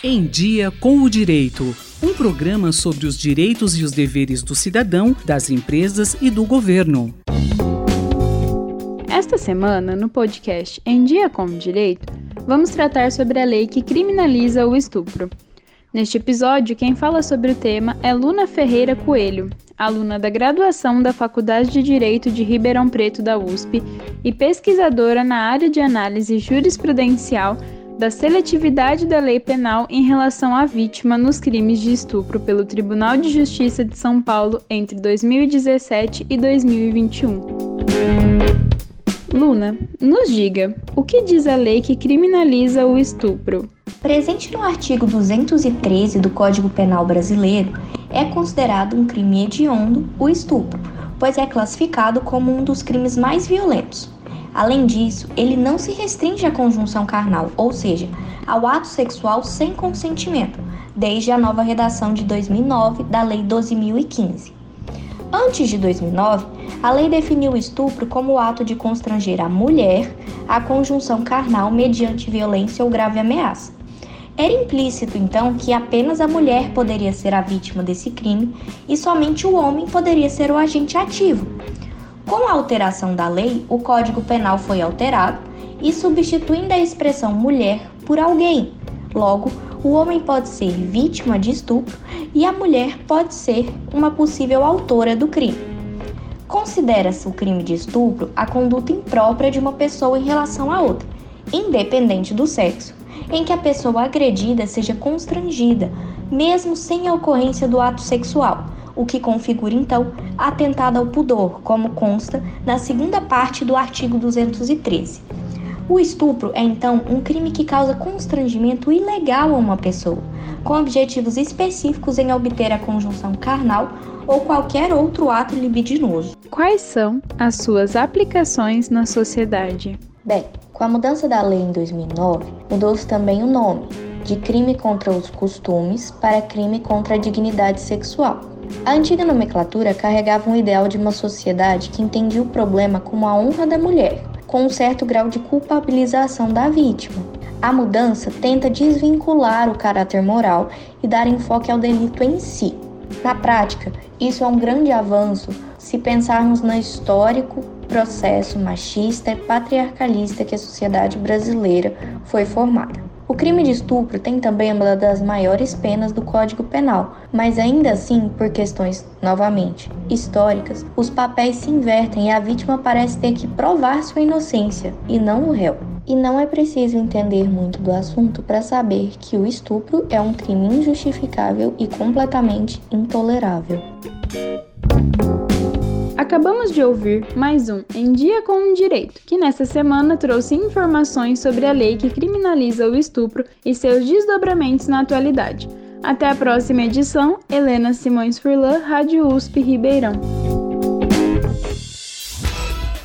Em Dia com o Direito. Um programa sobre os direitos e os deveres do cidadão, das empresas e do governo. Esta semana, no podcast Em Dia com o Direito, vamos tratar sobre a lei que criminaliza o estupro. Neste episódio, quem fala sobre o tema é Luna Ferreira Coelho, aluna da graduação da Faculdade de Direito de Ribeirão Preto da USP e pesquisadora na área de análise jurisprudencial da seletividade da lei penal em relação à vítima nos crimes de estupro pelo Tribunal de Justiça de São Paulo entre 2017 e 2021. Luna, nos diga, o que diz a lei que criminaliza o estupro? Presente no artigo 213 do Código Penal Brasileiro, é considerado um crime hediondo o estupro, pois é classificado como um dos crimes mais violentos. Além disso, ele não se restringe à conjunção carnal, ou seja, ao ato sexual sem consentimento, desde a nova redação de 2009 da Lei 12.015. Antes de 2009, a lei definiu o estupro como o ato de constranger a mulher à conjunção carnal mediante violência ou grave ameaça. Era implícito, então, que apenas a mulher poderia ser a vítima desse crime e somente o homem poderia ser o agente ativo. Com a alteração da lei, o Código Penal foi alterado e substituindo a expressão mulher por alguém. Logo, o homem pode ser vítima de estupro e a mulher pode ser uma possível autora do crime. Considera-se o crime de estupro a conduta imprópria de uma pessoa em relação a outra, independente do sexo, em que a pessoa agredida seja constrangida, mesmo sem a ocorrência do ato sexual, o que configura então atentado ao pudor, como consta na segunda parte do artigo 213. O estupro é então um crime que causa constrangimento ilegal a uma pessoa, com objetivos específicos em obter a conjunção carnal ou qualquer outro ato libidinoso. Quais são as suas aplicações na sociedade? Bem, com a mudança da lei em 2009, mudou-se também o nome, de crime contra os costumes para crime contra a dignidade sexual. A antiga nomenclatura carregava um ideal de uma sociedade que entendia o problema como a honra da mulher, com um certo grau de culpabilização da vítima. A mudança tenta desvincular o caráter moral e dar enfoque ao delito em si. Na prática, isso é um grande avanço se pensarmos no histórico processo machista e patriarcalista que a sociedade brasileira foi formada. O crime de estupro tem também uma das maiores penas do Código Penal, mas ainda assim, por questões, novamente, históricas, os papéis se invertem e a vítima parece ter que provar sua inocência e não o réu. E não é preciso entender muito do assunto para saber que o estupro é um crime injustificável e completamente intolerável. Acabamos de ouvir mais um Em Dia com o Direito, que nesta semana trouxe informações sobre a lei que criminaliza o estupro e seus desdobramentos na atualidade. Até a próxima edição, Helena Simões Furlan, Rádio USP Ribeirão.